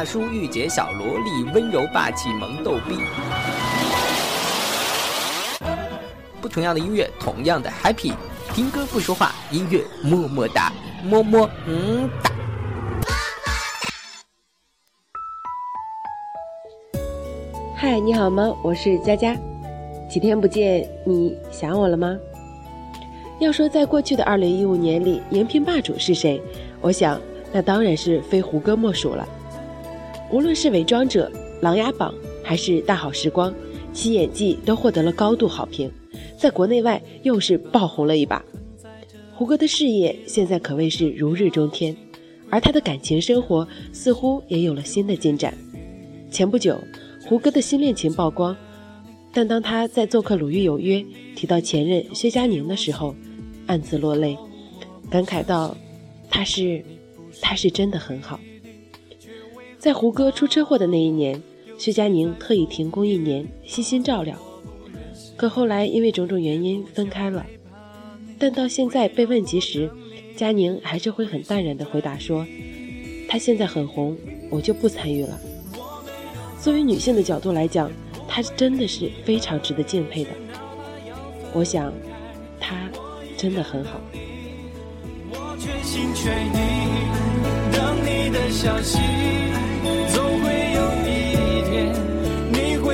大叔、御姐、小萝莉、温柔霸气、萌逗逼。不同样的音乐，同样的 happy。听歌不说话，音乐么么哒，么么嗯哒。嗨，你好吗？我是佳佳。几天不见，你想我了吗？要说在过去的二零一五年里，荧屏霸主是谁？我想，那当然是非胡歌莫属了。无论是《伪装者》《琅琊榜》还是《大好时光》，其演技都获得了高度好评。在国内外又是爆红了一把，胡歌的事业现在可谓是如日中天，而他的感情生活似乎也有了新的进展。前不久，胡歌的新恋情曝光，但当他在做客《鲁豫有约》提到前任薛佳凝的时候，暗自落泪，感慨道：“他是，他是真的很好。”在胡歌出车祸的那一年，薛佳凝特意停工一年，悉心照料。可后来因为种种原因分开了，但到现在被问及时，佳宁还是会很淡然地回答说：“她现在很红，我就不参与了。”作为女性的角度来讲，她真的是非常值得敬佩的。我想，她真的很好。我全心全意等你的消息，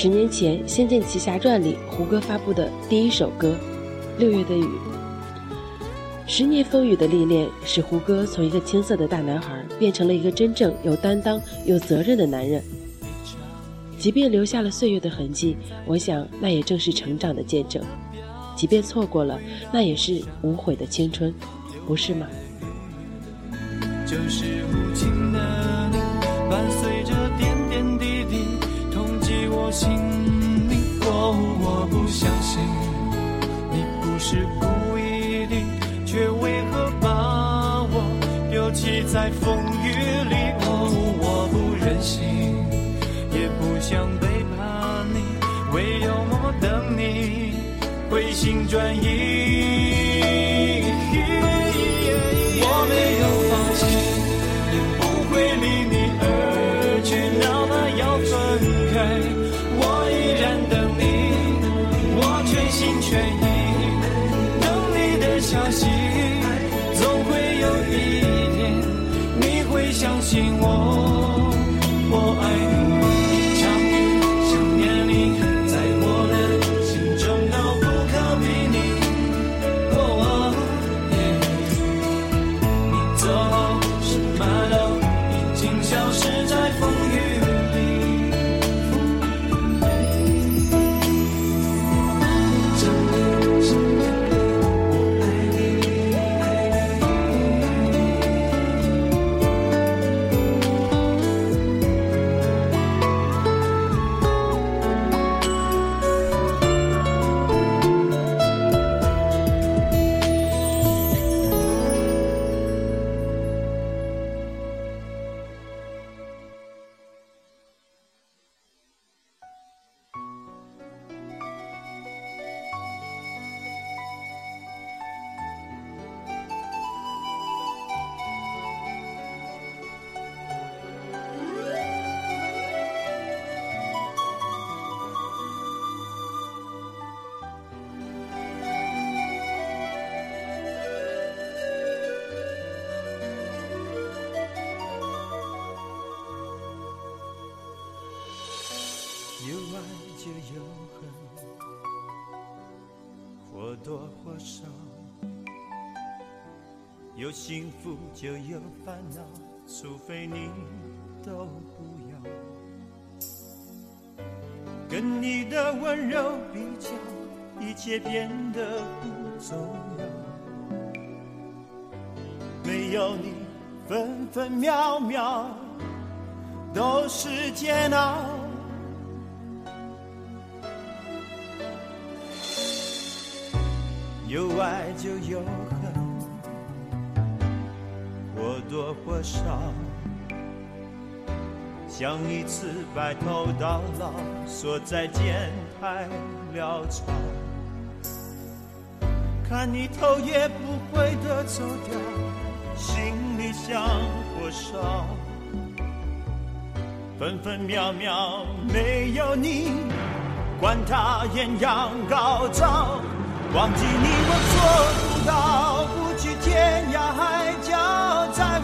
十年前《仙剑奇侠传》里胡歌发布的第一首歌《六月的雨》。十年风雨的历练，使胡歌从一个青涩的大男孩变成了一个真正有担当、有责任的男人。即便留下了岁月的痕迹，我想那也正是成长的见证；即便错过了，那也是无悔的青春，不是吗？就是无情的不相信你不是故意的，却为何把我丢弃在风雨里？哦，我不忍心。也不想背叛你，唯有默默等你回心转意。我没有幸福就有烦恼除非你都不要跟你的温柔比较一切变得不重要没有你分分秒秒都是煎熬。有爱就有多或少，想一次白头到老，说再见太潦草。看你头也不回的走掉，心里像火烧，分分秒秒没有你，管他艳阳高照，忘记你我做不到，不去天涯海角，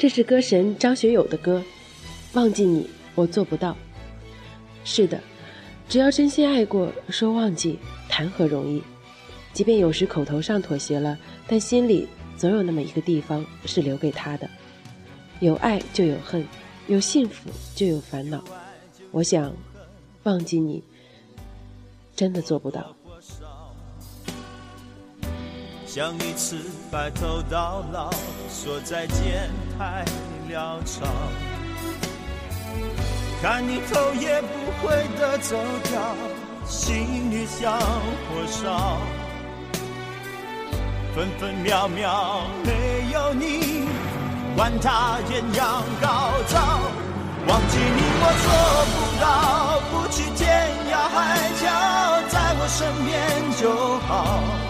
这是歌神张学友的歌，《忘记你我做不到》。是的，只要真心爱过，说忘记谈何容易？即便有时口头上妥协了，但心里总有那么一个地方是留给他的。有爱就有恨，有幸福就有烦恼。我想，忘记你，真的做不到。想一次白头到老，说再见太潦草。看你头也不回的走掉，心里像火烧。分分秒秒没有你，管他艳阳高照。忘记你我做不到，不去天涯海角，在我身边就好。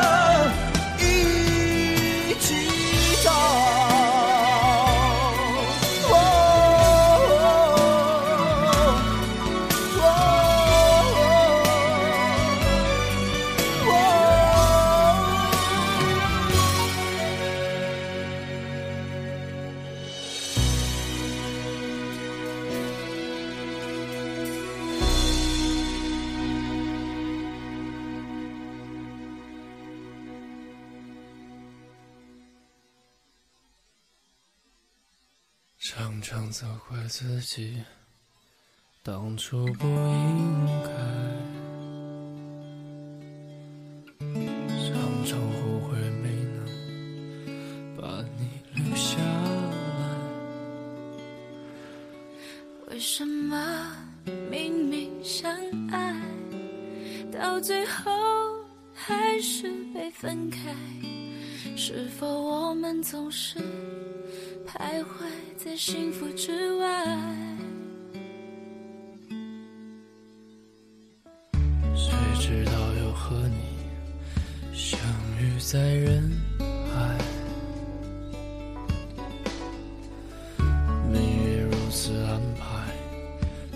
常常责怪自己，当初不应该。常常后悔没能把你留下来。为什么明明相爱，到最后还是被分开？是否我们总是？徘徊在幸福之外，谁知道又和你相遇在人海？命运如此安排，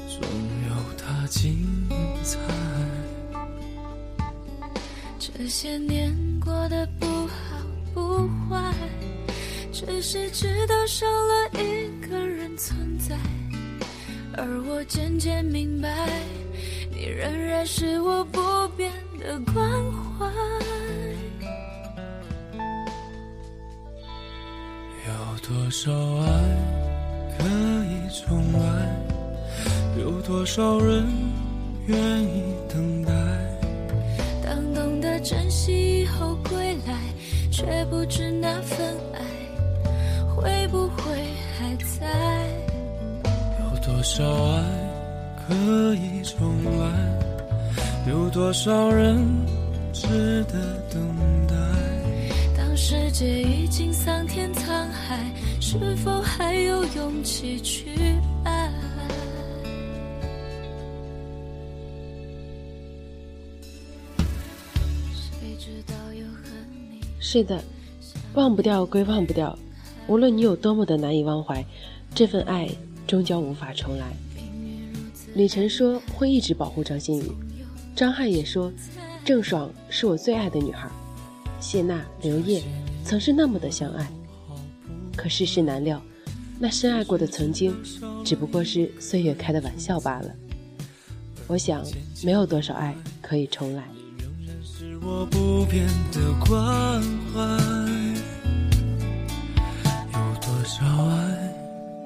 总有它精彩。这些年过得不好不坏。只是知道少了一个人存在，而我渐渐明白，你仍然是我不变的关怀。有多少爱可以重来？有多少人愿意等待？当懂得珍惜以后归来，却不知那份爱会不会还在。有多少爱可以重来？有多少人值得等待？当世界已经桑田沧海，是否还有勇气去爱？谁知道又和你是的，忘不掉归忘不掉，无论你有多么的难以忘怀，这份爱终究无法重来。李晨说会一直保护张馨予，张翰也说郑爽是我最爱的女孩，谢娜、刘烨曾是那么的相爱。可世事难料，那深爱过的曾经，只不过是岁月开的玩笑罢了。我想，没有多少爱可以重来。是我不变的关怀。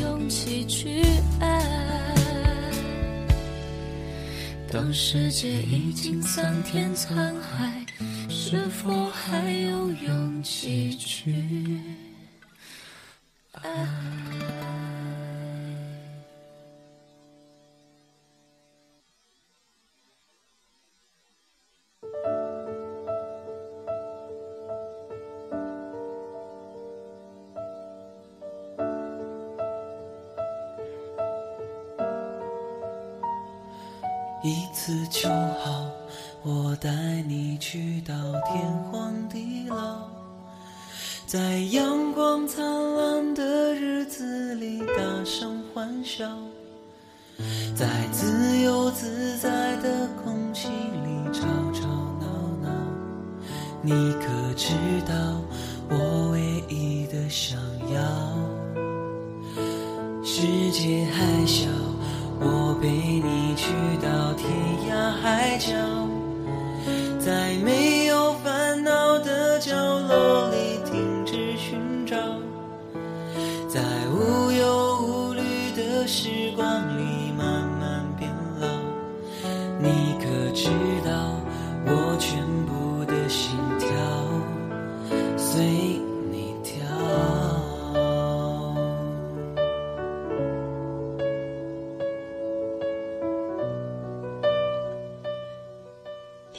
勇气去爱？当世界已经桑田沧海，是否还有勇气去爱？一次就好，我带你去到天荒地老，在阳光灿烂的日子里大声欢笑，在自由自在的空气里吵吵闹闹。你可知道我唯一的想要？世界还小。去到天涯海角，在没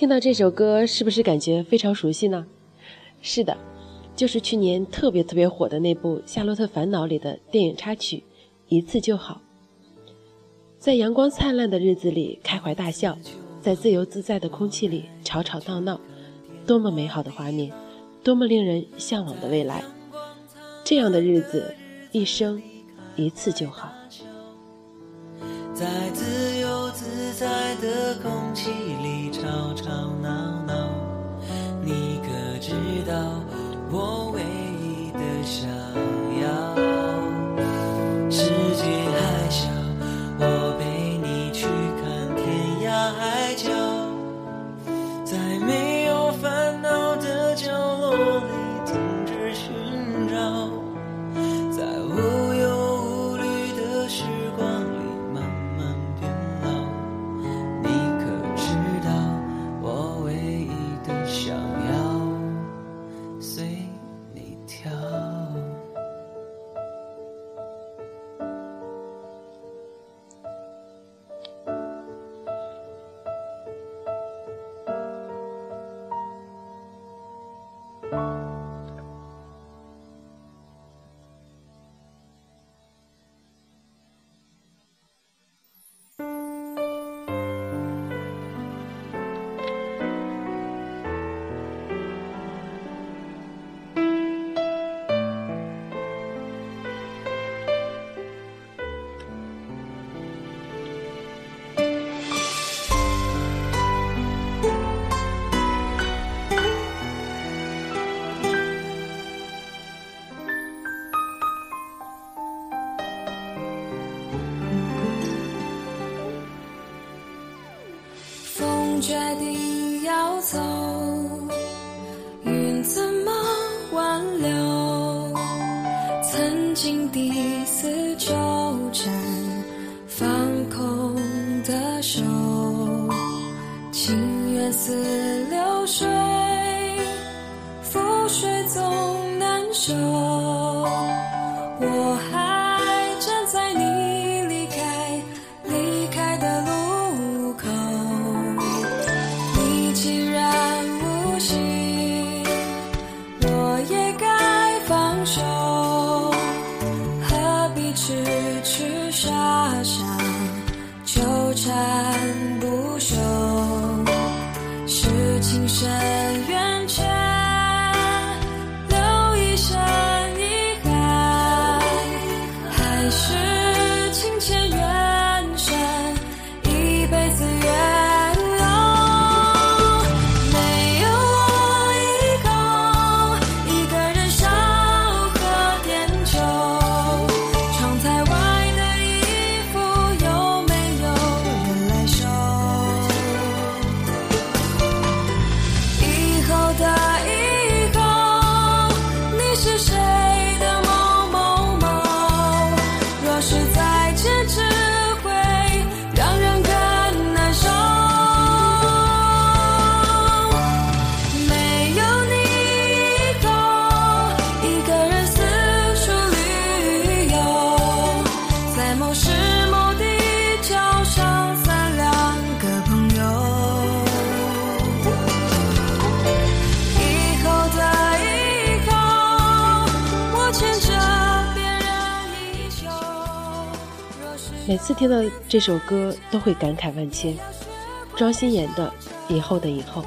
听到这首歌，是不是感觉非常熟悉呢？是的，就是去年特别特别火的那部《夏洛特烦恼》里的电影插曲《一次就好》。在阳光灿烂的日子里开怀大笑，在自由自在的空气里吵吵闹闹，多么美好的画面，多么令人向往的未来。这样的日子，一生一次就好。在自由自在的空气里决定要走，云怎么挽留？曾经第四纠缠，放空的手，情缘似流水，覆水总难收。傻傻纠缠每次听到这首歌，都会感慨万千。庄心妍的《以后的以后》，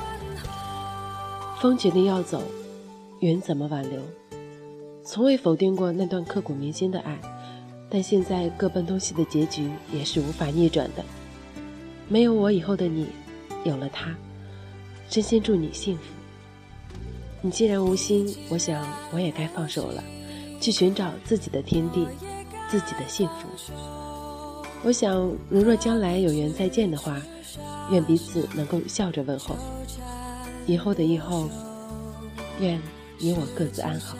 风决定要走，云怎么挽留？从未否定过那段刻骨铭心的爱，但现在各奔东西的结局也是无法逆转的。没有我以后的你，有了他，真心祝你幸福。你既然无心，我想我也该放手了，去寻找自己的天地，自己的幸福。我想，如若将来有缘再见的话，愿彼此能够笑着问候。以后的以后，愿你我各自安好。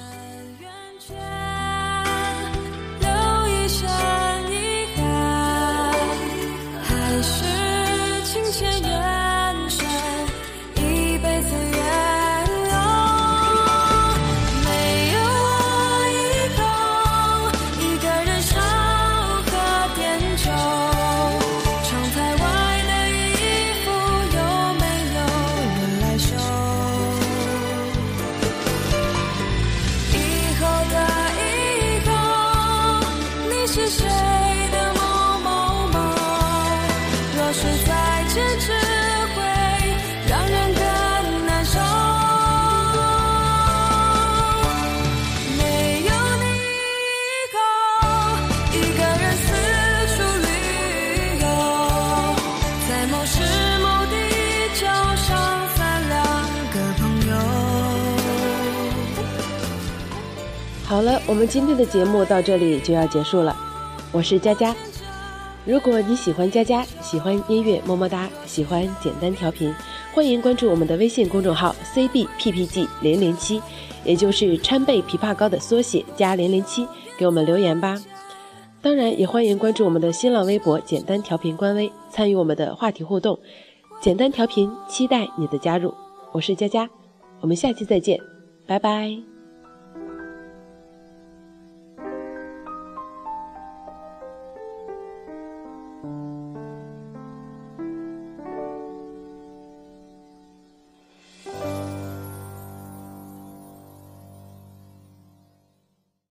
好了，我们今天的节目到这里就要结束了。我是佳佳。如果你喜欢佳佳，喜欢音乐么么哒，喜欢简单调频，欢迎关注我们的微信公众号 cbppg 零零七，也就是川贝枇杷膏的缩写加零零七，给我们留言吧。当然，也欢迎关注我们的新浪微博“简单调频”官微，参与我们的话题互动。简单调频，期待你的加入。我是佳佳，我们下期再见，拜拜。